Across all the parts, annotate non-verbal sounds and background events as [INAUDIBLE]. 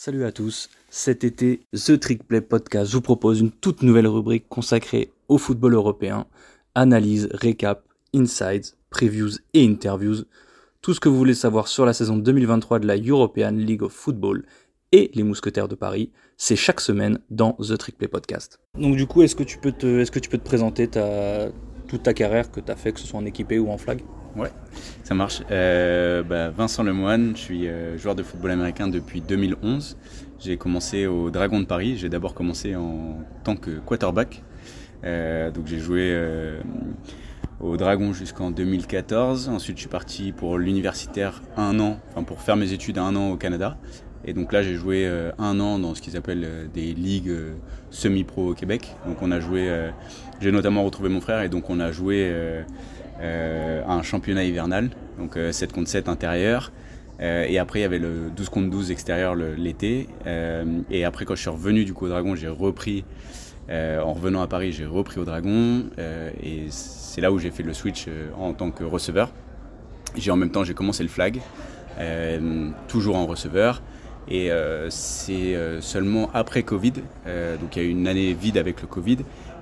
Salut à tous, cet été, The Trick Play Podcast vous propose une toute nouvelle rubrique consacrée au football européen, analyse, récap, insights, previews et interviews, tout ce que vous voulez savoir sur la saison 2023 de la European League of Football et les Mousquetaires de Paris, c'est chaque semaine dans The Trick Play Podcast. Donc du coup, est-ce que tu peux te, présenter ta, toute ta carrière que tu as fait, que ce soit en équipé ou en flag? Ouais, ça marche. Euh, bah, Vincent Lemoine, je suis euh, joueur de football américain depuis 2011. J'ai commencé au Dragon de Paris. J'ai d'abord commencé en tant que quarterback. Euh, donc j'ai joué au Dragon jusqu'en 2014. Ensuite, je suis parti pour l'universitaire un an, enfin pour faire mes études un an au Canada. Et donc là, j'ai joué un an dans ce qu'ils appellent des ligues semi-pro au Québec. Donc on a joué, j'ai notamment retrouvé mon frère et donc on a joué un championnat hivernal, donc 7 euh, contre 7 intérieur. Euh, et après, il y avait le 12 contre 12 extérieur l'été. et après, quand je suis revenu du coup au Dragon, j'ai repris, en revenant à Paris, j'ai repris au Dragon. et c'est là où j'ai fait le switch en tant que receveur. J'ai en même temps, j'ai commencé le flag, toujours en receveur. Et c'est seulement après Covid, donc il y a eu une année vide avec le Covid.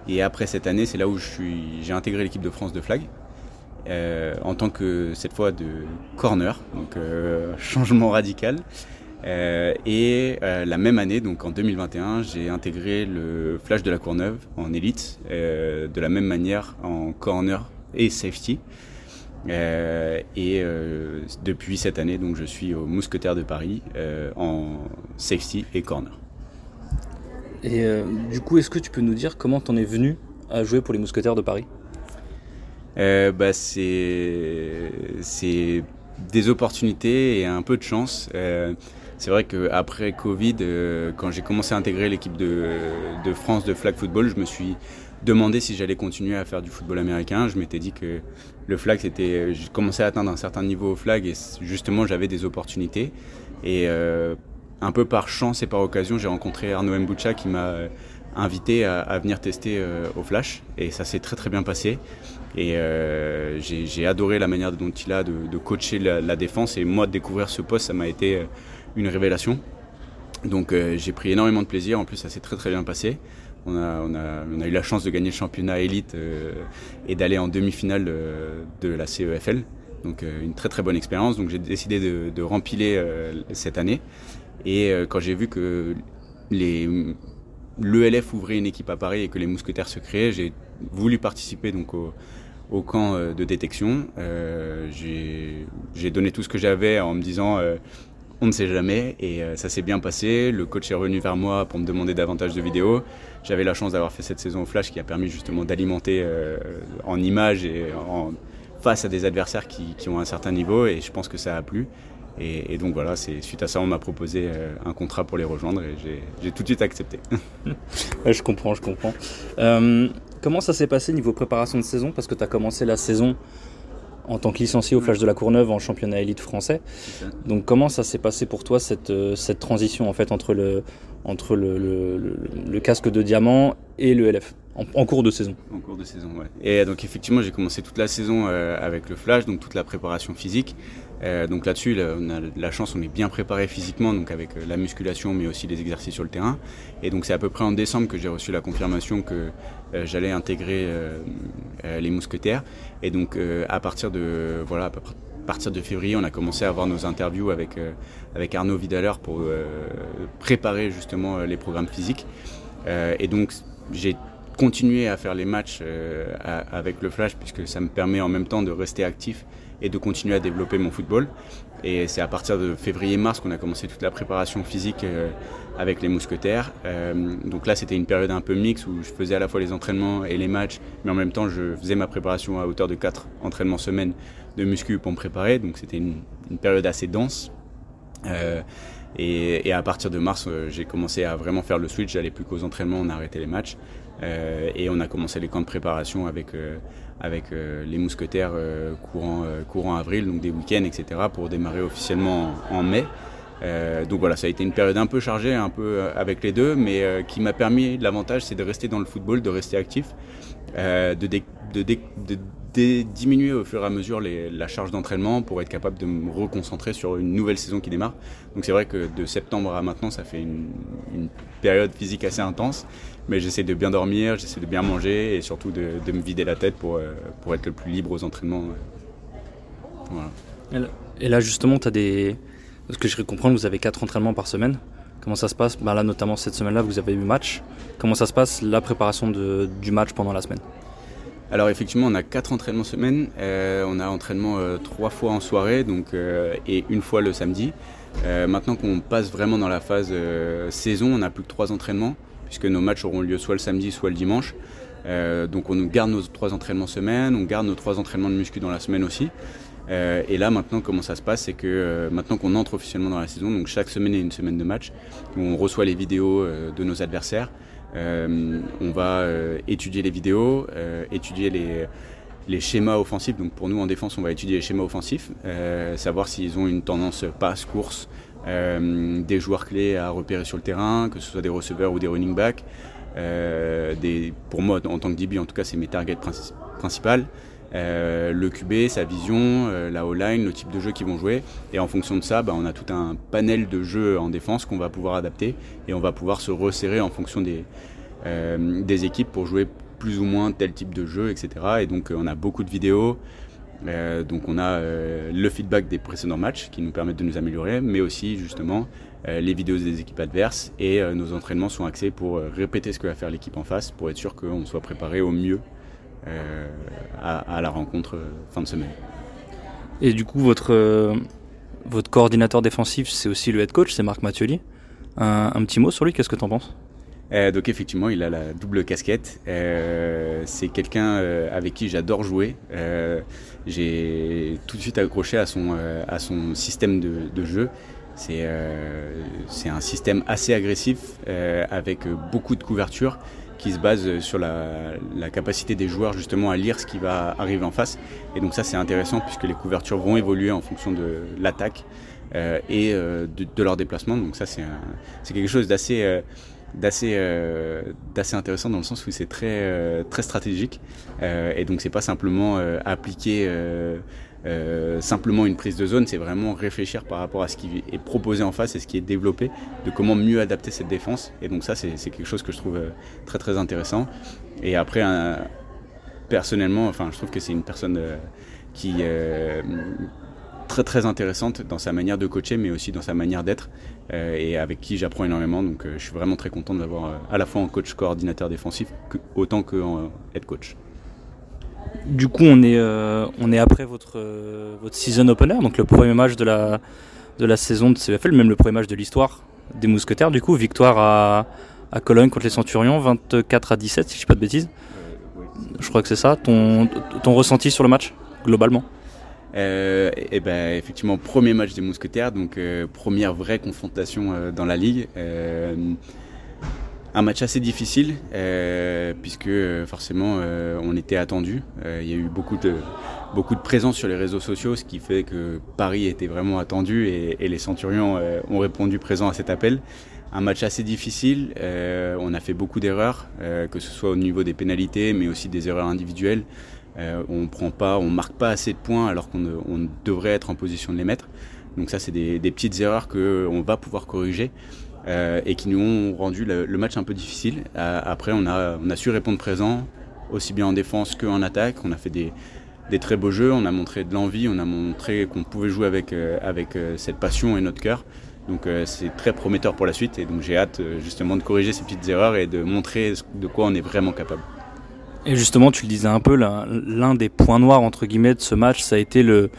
Et après cette année, c'est là où j'ai intégré l'équipe de France de flag. Euh, en tant que cette fois de corner, donc euh, changement radical. Euh, et la même année, donc en 2021, j'ai intégré le Flash de la Courneuve en élite, de la même manière en corner et safety. et depuis cette année, donc je suis au Mousquetaire de Paris en safety et corner. Et du coup, est-ce que tu peux nous dire comment tu en es venu à jouer pour les Mousquetaires de Paris? Euh, bah, c'est des opportunités et un peu de chance. Euh, c'est vrai qu'après Covid, euh, quand j'ai commencé à intégrer l'équipe de, de, France de flag football, je me suis demandé si j'allais continuer à faire du football américain. Je m'étais dit que le flag, c'était, j'ai commencé à atteindre un certain niveau au flag et justement j'avais des opportunités. Et un peu par chance et par occasion, j'ai rencontré Arnaud Mboucha qui m'a invité à, venir tester au flash et ça s'est très très bien passé. Et euh, j'ai adoré la manière dont il a de, coacher la, défense. Et moi, de découvrir ce poste, ça m'a été euh, une révélation. Donc euh, j'ai pris énormément de plaisir. En plus, ça s'est très très bien passé. On a, on, a, eu la chance de gagner le championnat élite et d'aller en demi-finale de, la CEFL. Donc une très très bonne expérience. Donc j'ai décidé de, de rempiler cette année. Et quand j'ai vu que l'ELF ouvrait une équipe à Paris et que les mousquetaires se créaient, j'ai voulu participer donc au, camp euh, de détection. Euh, j'ai donné tout ce que j'avais en me disant euh, on ne sait jamais et ça s'est bien passé. Le coach est revenu vers moi pour me demander davantage de vidéos. J'avais la chance d'avoir fait cette saison au Flash qui a permis justement d'alimenter en images et en, face à des adversaires qui, ont un certain niveau et je pense que ça a plu. Et, donc voilà, c'est suite à ça, on m'a proposé un contrat pour les rejoindre et j'ai tout de suite accepté. [LAUGHS] je comprends, je comprends. Comment ça s'est passé niveau préparation de saison? Parce que tu as commencé la saison en tant que licencié au Flash de la Courneuve en championnat élite français. Donc comment ça s'est passé pour toi cette, euh, cette transition en fait entre le, entre le, le, casque de diamant et le LF en, cours de saison En cours de saison, ouais. Et donc effectivement j'ai commencé toute la saison euh, avec le Flash, donc toute la préparation physique. Euh, donc là-dessus, on a la chance, on est bien préparé physiquement, donc avec euh, la musculation, mais aussi les exercices sur le terrain. Et donc c'est à peu près en décembre que j'ai reçu la confirmation que euh, j'allais intégrer les mousquetaires. Et donc à partir de voilà, à partir de février, on a commencé à avoir nos interviews avec avec Arnaud Vidaler pour préparer justement les programmes physiques. et donc j'ai continué à faire les matchs avec le Flash puisque ça me permet en même temps de rester actif et de continuer à développer mon football. Et c'est à partir de février-mars qu'on a commencé toute la préparation physique euh, avec les mousquetaires. Euh, donc là, c'était une période un peu mixte où je faisais à la fois les entraînements et les matchs, mais en même temps, je faisais ma préparation à hauteur de 4 entraînements semaine de muscu pour me préparer. Donc c'était une, période assez dense. Euh, et, à partir de mars, j'ai commencé à vraiment faire le switch. J'allais plus qu'aux entraînements, on a arrêté les matchs. et on a commencé les camps de préparation avec avec euh, les mousquetaires euh, courant, euh, courant avril, donc des week-ends, etc., pour démarrer officiellement en, mai. donc voilà, ça a été une période un peu chargée, un peu avec les deux, mais qui m'a permis, l'avantage c'est de rester dans le football, de rester actif, de, de, diminuer au fur et à mesure la charge d'entraînement pour être capable de me reconcentrer sur une nouvelle saison qui démarre. Donc c'est vrai que de septembre à maintenant, ça fait une, période physique assez intense, mais j'essaie de bien dormir, j'essaie de bien manger et surtout de, me vider la tête pour, euh, pour être le plus libre aux entraînements. Et là justement, tu as des... Ce que je comprendre, vous avez quatre entraînements par semaine. Comment ça se passe? Bah Là, notamment cette semaine-là, vous avez eu match. Comment ça se passe la préparation de, du match pendant la semaine? Alors effectivement, on a quatre entraînements semaine. Euh, on a entraînement euh, trois fois en soirée, donc euh, et une fois le samedi. maintenant qu'on passe vraiment dans la phase saison, on n'a plus que trois entraînements puisque nos matchs auront lieu soit le samedi, soit le dimanche. donc on garde nos trois entraînements semaine, on garde nos trois entraînements de muscu dans la semaine aussi. et là maintenant comment ça se passe, c'est que maintenant qu'on entre officiellement dans la saison, donc chaque semaine est une semaine de match, où on reçoit les vidéos de nos adversaires. Euh, on va euh, étudier les vidéos, euh, étudier les, les schémas offensifs. Donc pour nous en défense, on va étudier les schémas offensifs, savoir s'ils ont une tendance passe-course, des joueurs clés à repérer sur le terrain, que ce soit des receveurs ou des running backs. des, pour moi, en tant que DB, en tout cas, c'est mes targets principales. Euh, le QB, sa vision, euh, la O-line, le type de jeu qu'ils vont jouer. Et en fonction de ça, bah, on a tout un panel de jeux en défense qu'on va pouvoir adapter et on va pouvoir se resserrer en fonction des, euh, des équipes pour jouer plus ou moins tel type de jeu, etc. Et donc on a beaucoup de vidéos. donc on a le feedback des précédents matchs qui nous permettent de nous améliorer, mais aussi justement les vidéos des équipes adverses et nos entraînements sont axés pour répéter ce que va faire l'équipe en face pour être sûr qu'on soit préparé au mieux euh, à, la rencontre euh, fin de semaine. Et du coup, votre, euh, votre coordinateur défensif, c'est aussi le head coach, c'est Marc Mathioli. Un, petit mot sur lui, qu'est-ce que tu en penses donc effectivement, il a la double casquette. c'est quelqu'un avec qui j'adore jouer. j'ai tout de suite accroché à son, à son système de, de jeu. C'est un système assez agressif avec beaucoup de couverture qui se base sur la, capacité des joueurs justement à lire ce qui va arriver en face. Et donc ça c'est intéressant puisque les couvertures vont évoluer en fonction de l'attaque euh, et euh, de, leur déplacement. Donc ça c'est quelque chose d'assez euh, d'assez d'assez intéressant dans le sens où c'est très très stratégique et donc c'est pas simplement appliquer euh, simplement une prise de zone, c'est vraiment réfléchir par rapport à ce qui est proposé en face et ce qui est développé, de comment mieux adapter cette défense. Et donc ça, c'est quelque chose que je trouve euh, très très intéressant. Et après, personnellement, enfin, je trouve que c'est une personne euh, qui est très très intéressante dans sa manière de coacher, mais aussi dans sa manière d'être, et avec qui j'apprends énormément. Donc je suis vraiment très content de l'avoir à la fois en coach coordinateur défensif, autant qu'en head coach. Du coup, on est, euh, on est après votre, euh, votre season opener, donc le premier match de la, de la saison de CFL, même le premier match de l'histoire des Mousquetaires. Du coup, victoire à, à Cologne contre les Centurions, 24 à 17, si je ne dis pas de bêtises. Je crois que c'est ça. Ton, ton ressenti sur le match, globalement? Euh, eh ben effectivement premier match des mousquetaires donc première vraie confrontation dans la ligue un match assez difficile euh, puisque euh, forcément euh, on était attendu. il y a eu beaucoup de beaucoup de présence sur les réseaux sociaux, ce qui fait que Paris était vraiment attendu et, les Centurions ont répondu présent à cet appel. Un match assez difficile. on a fait beaucoup d'erreurs, que ce soit au niveau des pénalités, mais aussi des erreurs individuelles. on prend pas, on marque pas assez de points alors qu'on devrait être en position de les mettre. Donc ça, c'est des, des petites erreurs que on va pouvoir corriger. Euh, et qui nous ont rendu le, match un peu difficile. Euh, après, on a, su répondre présent, aussi bien en défense qu'en attaque. On a fait des, des très beaux jeux, on a montré de l'envie, on a montré qu'on pouvait jouer avec, euh, avec cette passion et notre cœur. Donc c'est très prometteur pour la suite et donc j'ai hâte justement de corriger ces petites erreurs et de montrer de quoi on est vraiment capable. Et justement, tu le disais un peu, l'un des points noirs entre guillemets de ce match, ça a été le,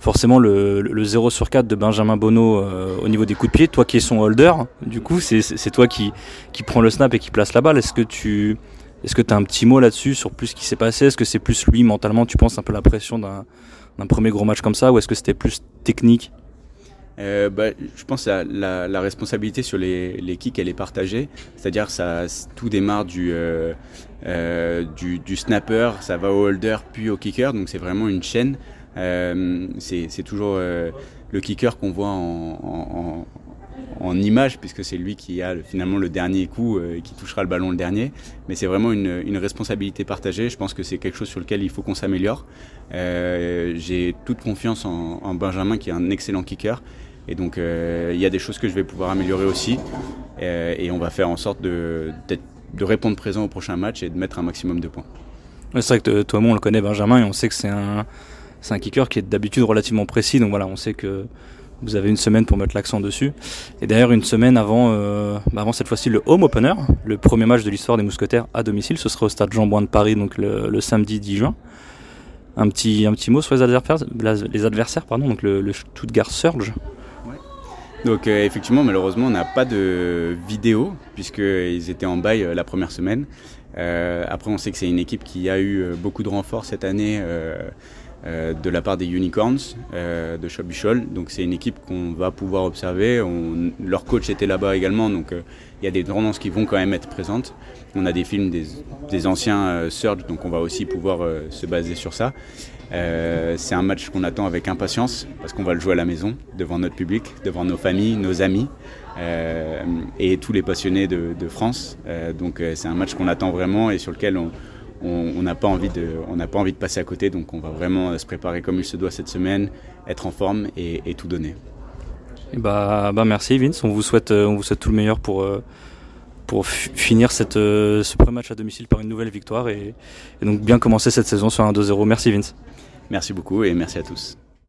forcément le, le 0 sur 4 de Benjamin Bonneau euh, au niveau des coups de pied, toi qui es son holder, du coup c'est toi qui, qui prend le snap et qui place la balle. Est-ce que tu est-ce que as un petit mot là-dessus sur plus ce qui s'est passé? Est-ce que c'est plus lui mentalement, tu penses un peu la pression d'un premier gros match comme ça, ou est-ce que c'était plus technique? Euh, bah, je pense que la, la, responsabilité sur les, les kicks, elle est partagée. C'est-à-dire ça tout démarre du, euh, du, du, snapper, ça va au holder, puis au kicker. Donc c'est vraiment une chaîne. Euh, c'est toujours euh, le kicker qu'on voit en, image, puisque c'est lui qui a finalement le dernier coup et qui touchera le ballon le dernier. Mais c'est vraiment une, responsabilité partagée. Je pense que c'est quelque chose sur lequel il faut qu'on s'améliore. J'ai toute confiance en, en, Benjamin, qui est un excellent kicker. Et donc, il y a des choses que je vais pouvoir améliorer aussi. et on va faire en sorte de, de répondre présent au prochain match et de mettre un maximum de points. c'est vrai que toi, moi, on le connaît, Benjamin, et on sait que c'est un, c'est un kicker qui est d'habitude relativement précis. Donc voilà, on sait que vous avez une semaine pour mettre l'accent dessus. Et d'ailleurs, une semaine avant, euh, bah avant cette fois-ci le home opener, le premier match de l'histoire des Mousquetaires à domicile, ce sera au stade Jean-Bouin de Paris, donc le, samedi 10 juin. Un petit, un petit mot sur les adversaires, pardon, donc le, Stuttgart Surge. Donc euh, effectivement, malheureusement, on n'a pas de vidéo puisqu'ils étaient en bail euh, la première semaine. après, on sait que c'est une équipe qui a eu beaucoup de renforts cette année euh, de la part des Unicorns euh, de Chobichol. Donc c'est une équipe qu'on va pouvoir observer. leur coach était là-bas également, donc euh, il y a des tendances qui vont quand même être présentes. On a des films des, anciens Surge, donc on va aussi pouvoir se baser sur ça. c'est un match qu'on attend avec impatience parce qu'on va le jouer à la maison, devant notre public, devant nos familles, nos amis et tous les passionnés de, de France. donc c'est un match qu'on attend vraiment et sur lequel on, on n'a pas envie de, on n'a pas envie de passer à côté, donc on va vraiment se préparer comme il se doit cette semaine, être en forme et, tout donner. bah, bah merci Vince, on vous souhaite, euh, on vous souhaite tout le meilleur pour euh, pour finir cette, euh, ce premier match à domicile par une nouvelle victoire et, et donc bien commencer cette saison sur un 2-0. Merci Vince. Merci beaucoup et merci à tous.